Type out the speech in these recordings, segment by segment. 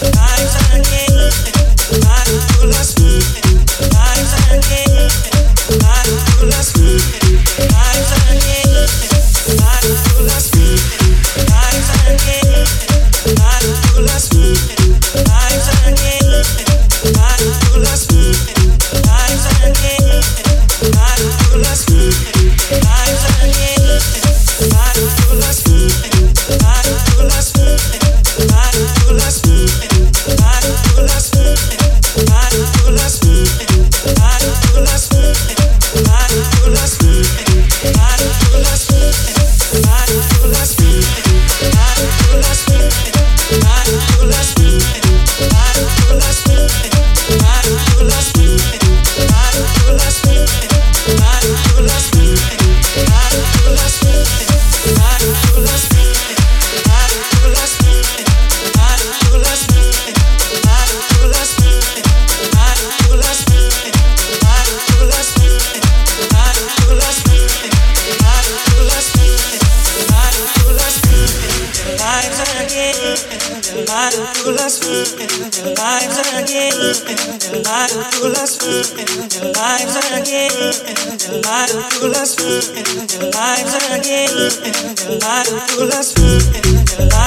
Lives are pull us through and your lives again, and your lives pull us through and your lives.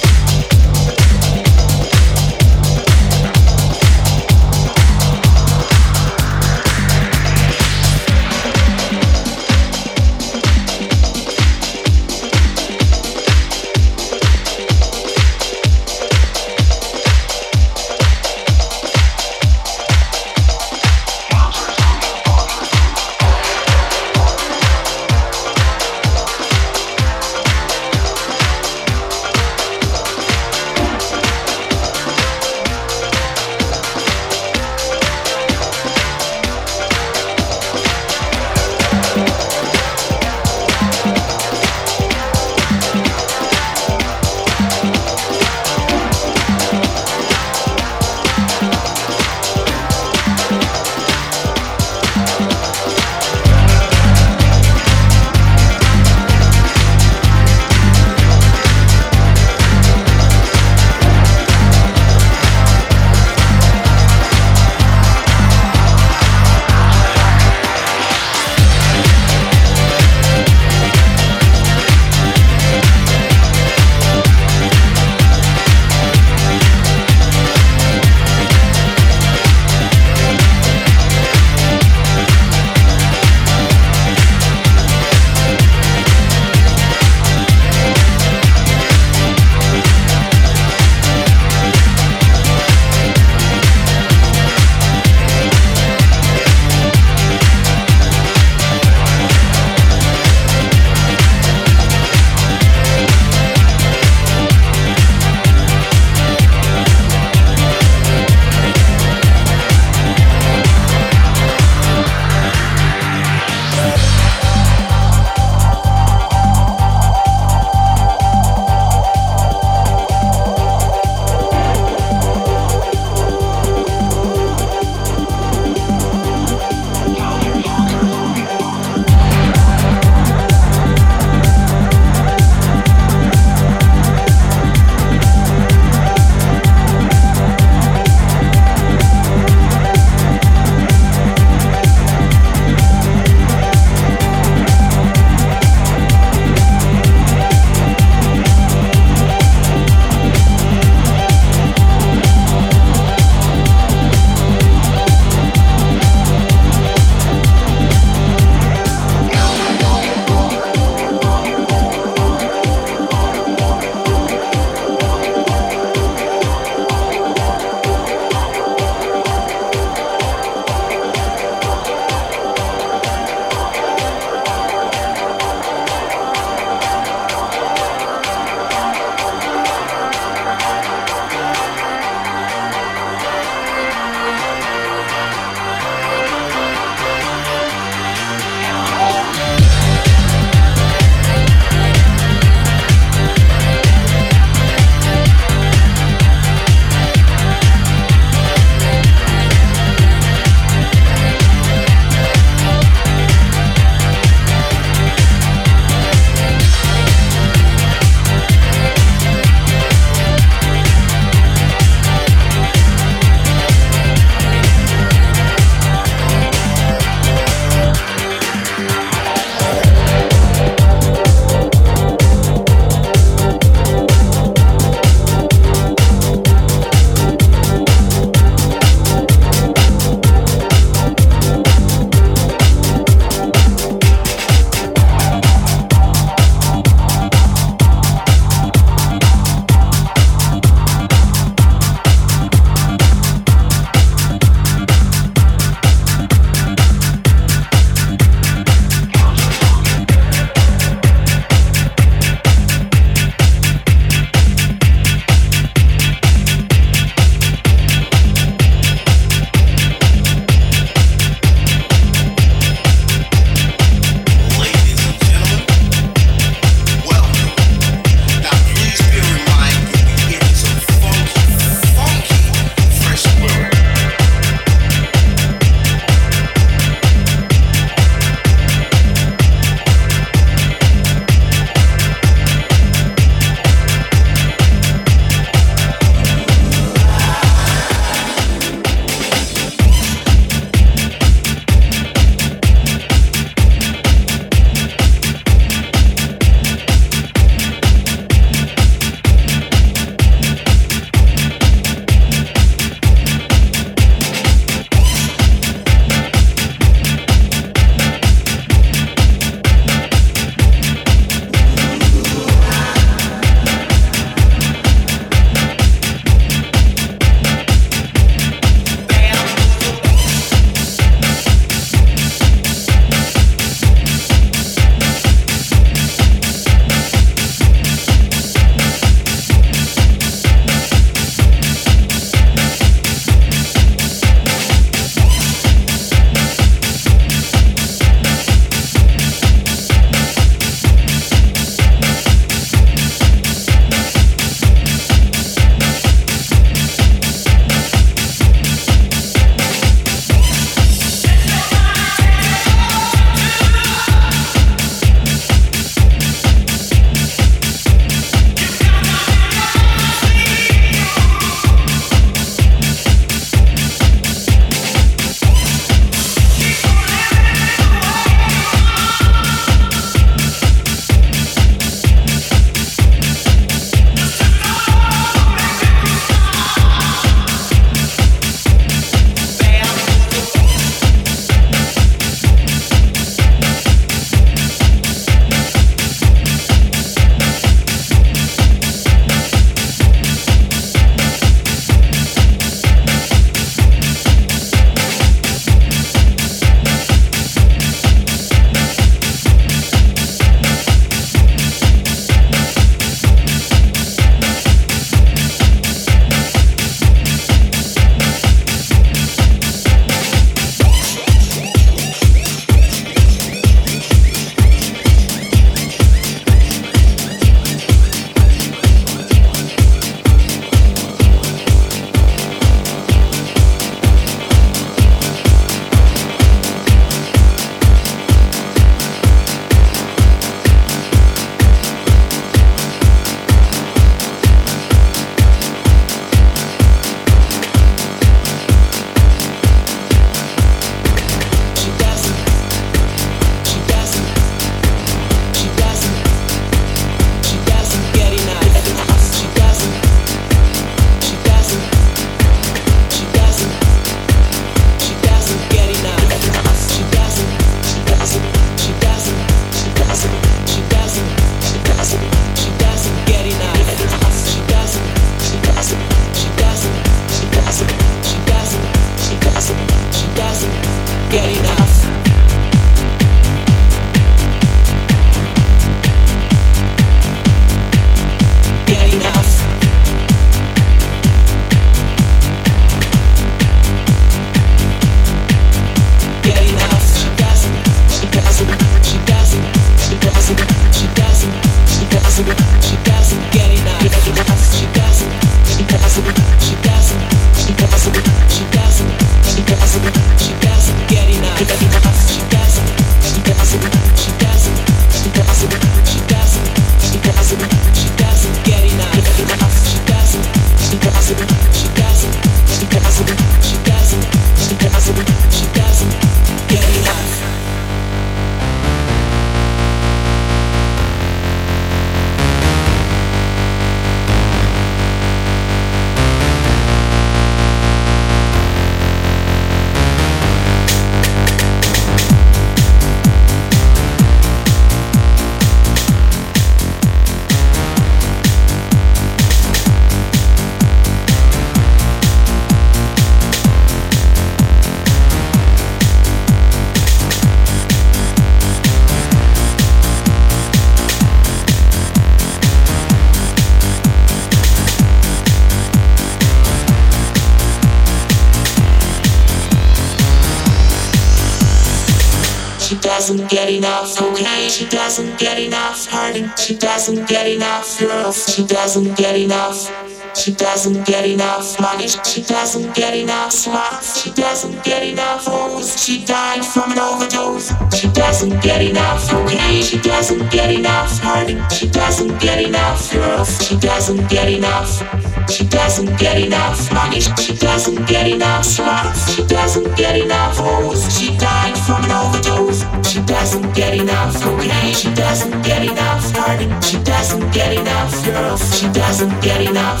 Get enough. She doesn't get enough money. She doesn't get enough slots she doesn't get enough hoes. She died from an overdose. She doesn't get enough okay she doesn't get enough hurting she doesn't get enough girls. She doesn't get enough she doesn't get enough money. She doesn't get enough sluts. She doesn't get enough hoes. She died from an overdose. She doesn't get enough cocaine. She doesn't get enough garden. She doesn't get enough girls. She doesn't get enough.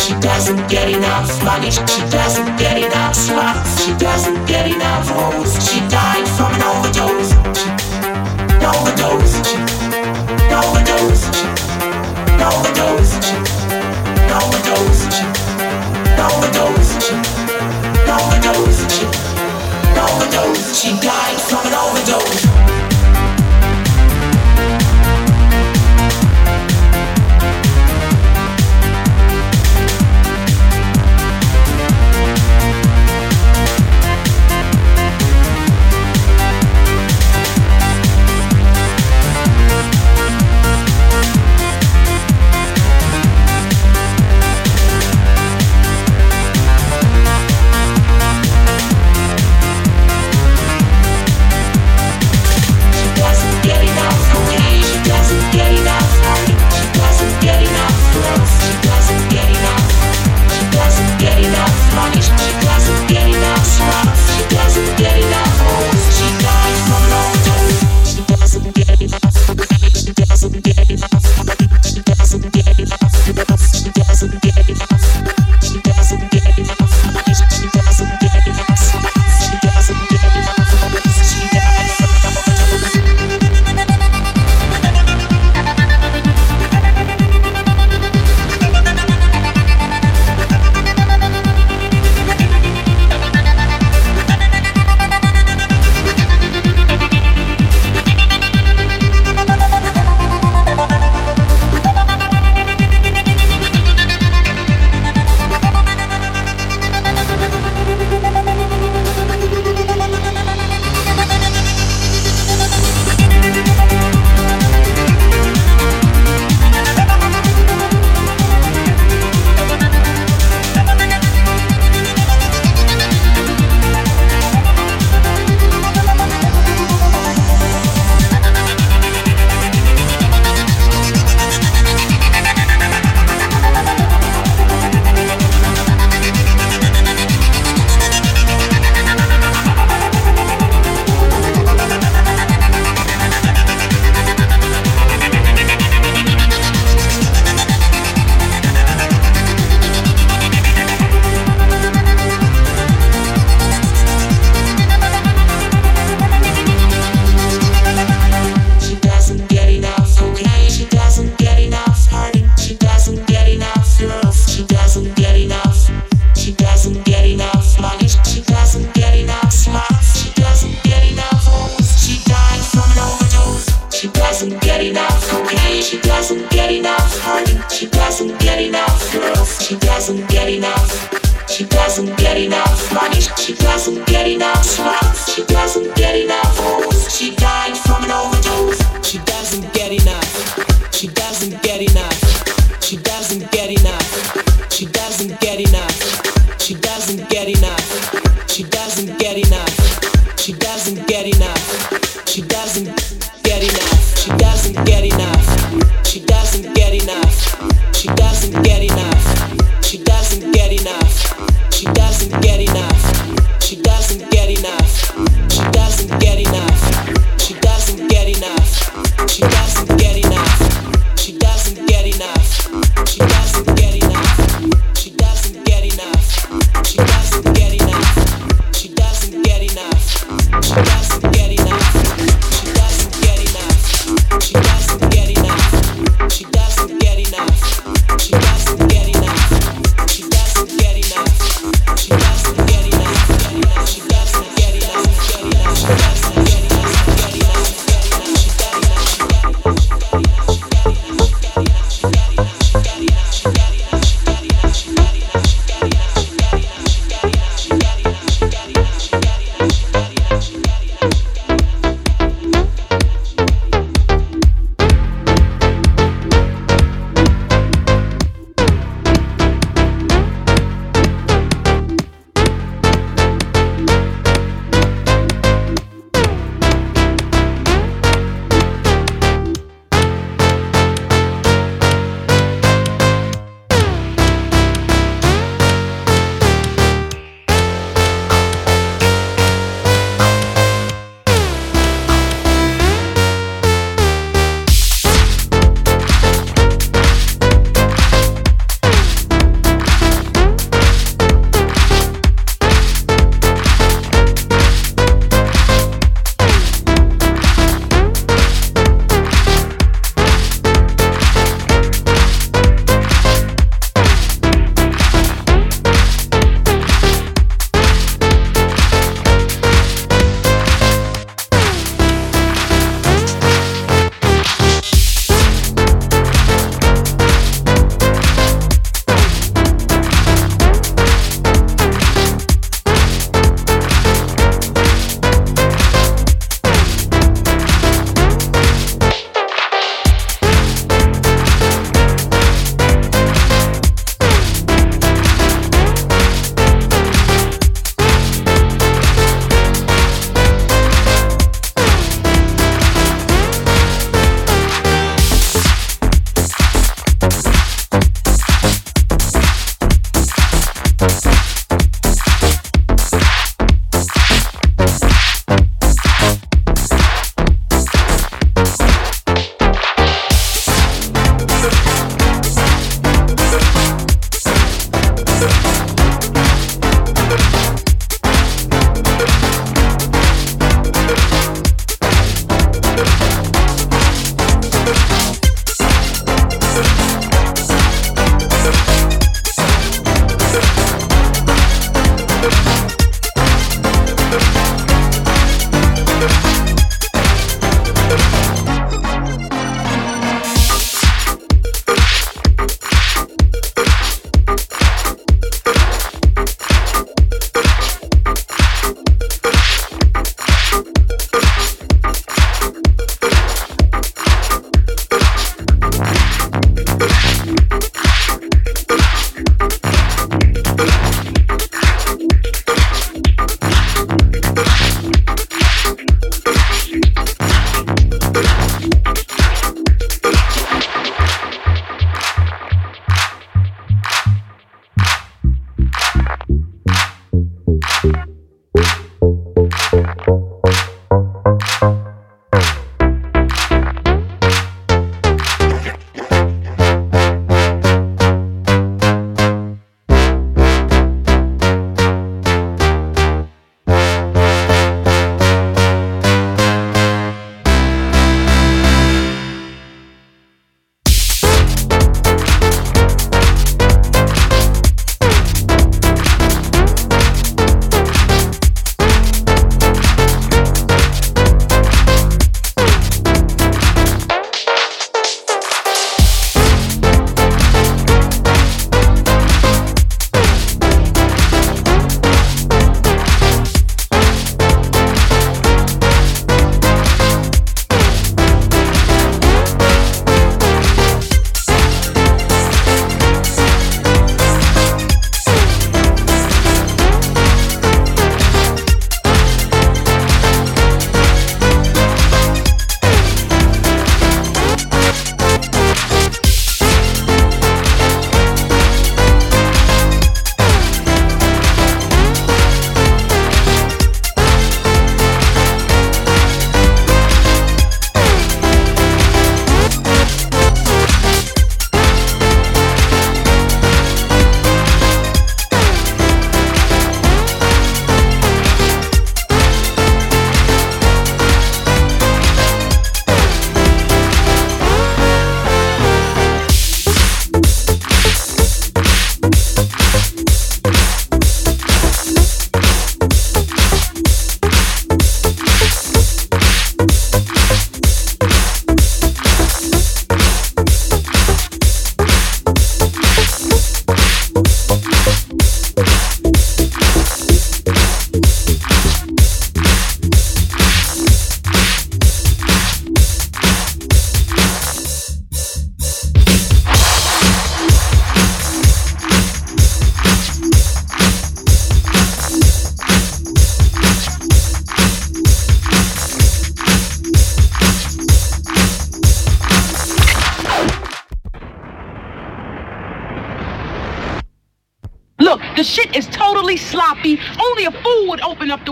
She doesn't get enough money. She doesn't get enough sluts. She doesn't get enough hoes. She died from an overdose. She, an overdose. She, an overdose. She, an overdose. She, an overdose. She, she died from an overdose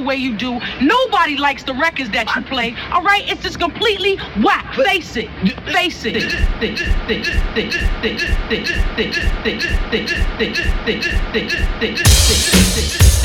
way you do. Nobody likes the records that you play. All right, it's just completely whack. Face it. Face it. Nobody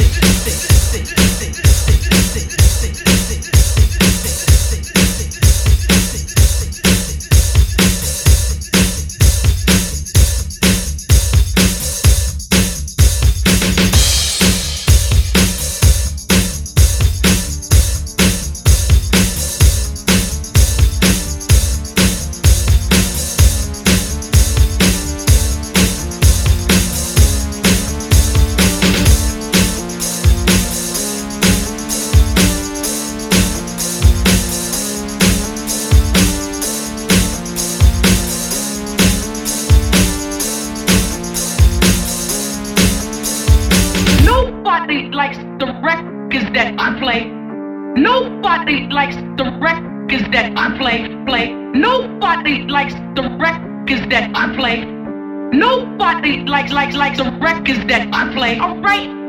records that I play. Alright.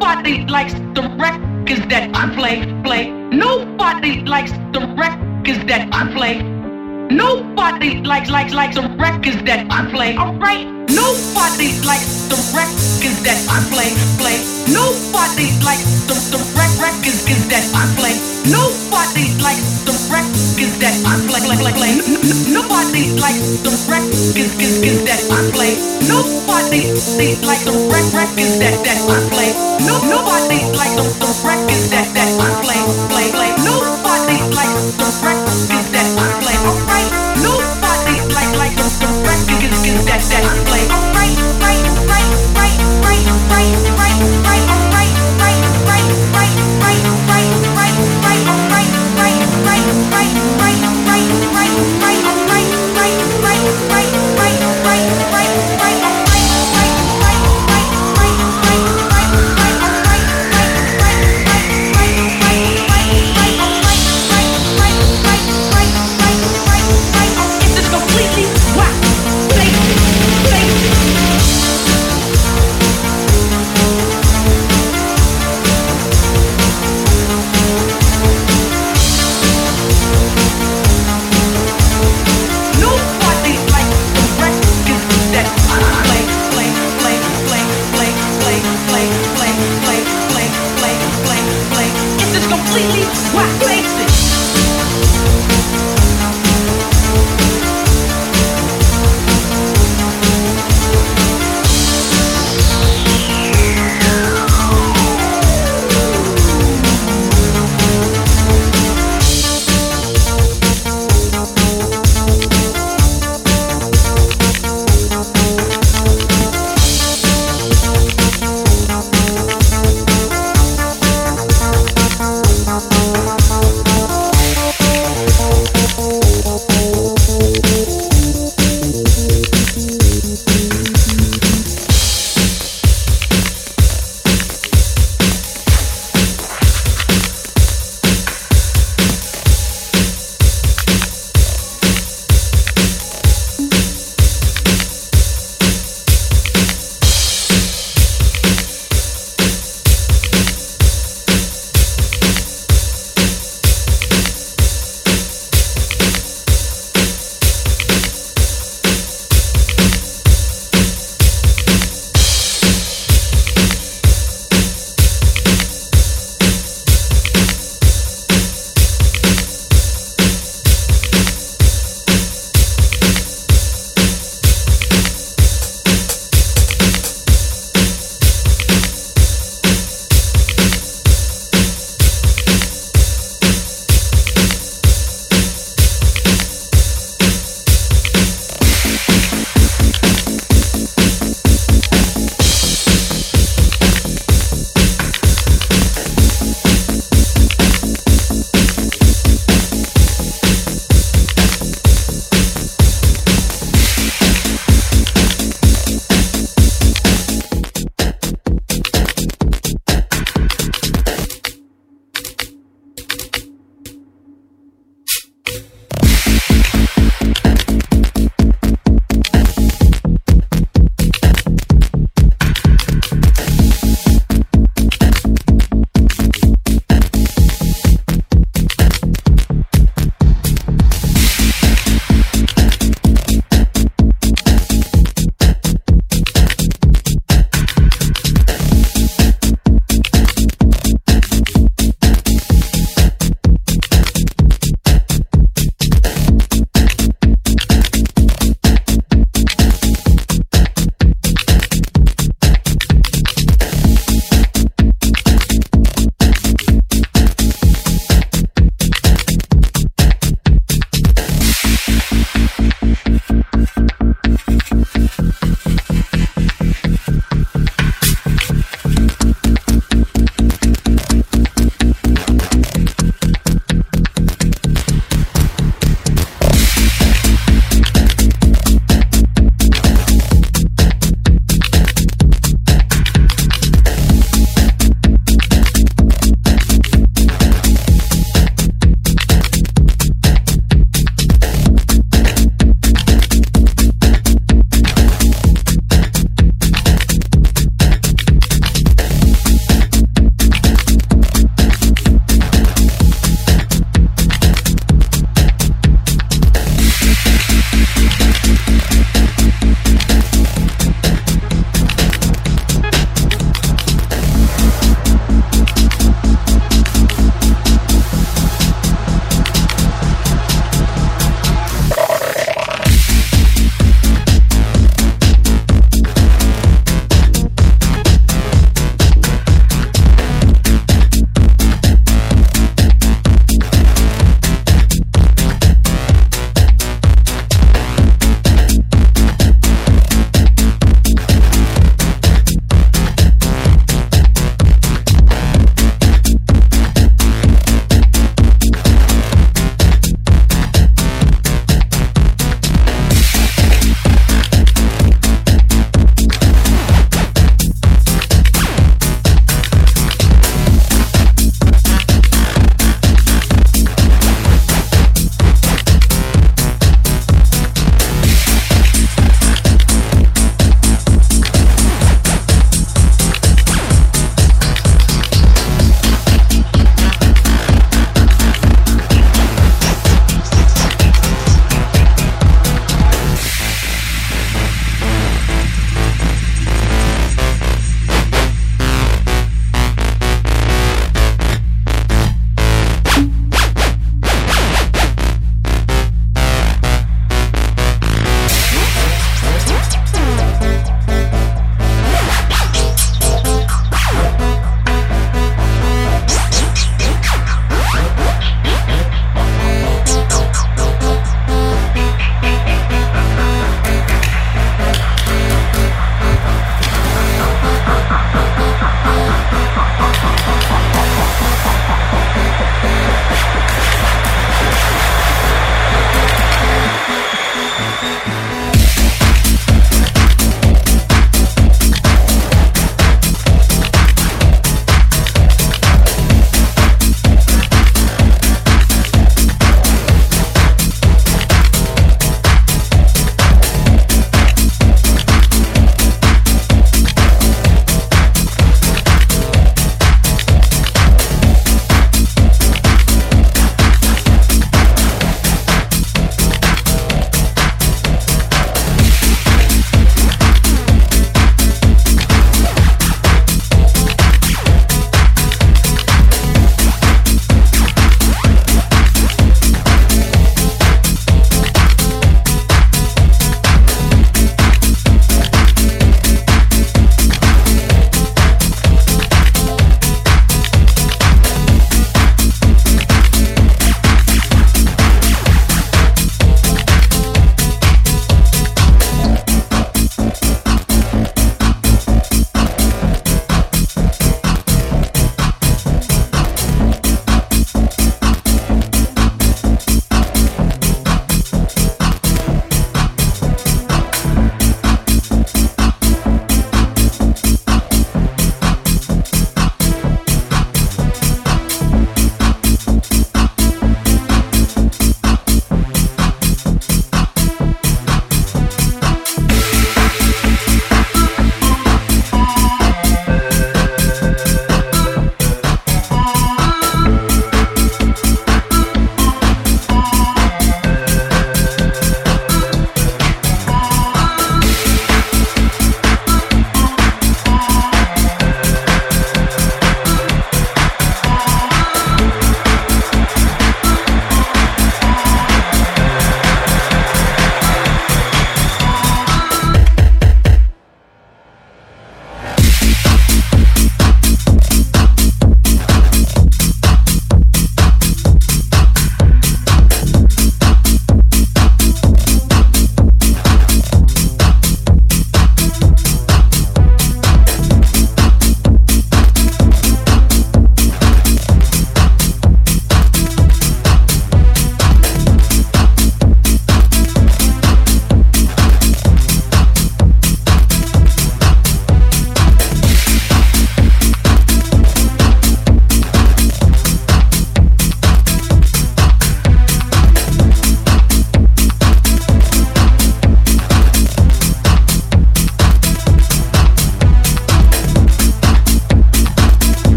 Nobody likes the records that I play. Play. Nobody likes the records that I play. Nobody likes likes likes the records that I play. Alright. Nobody likes the records that I play. Play. Nobody likes the the rec records that I play. Nobody likes the records that I play. Play. Play. play. Nobody likes the records that I play. Nobody likes the rec records that that I play. No. Nobody likes the the records that that I play. Play. Play. Nobody likes the records that I play. Alright.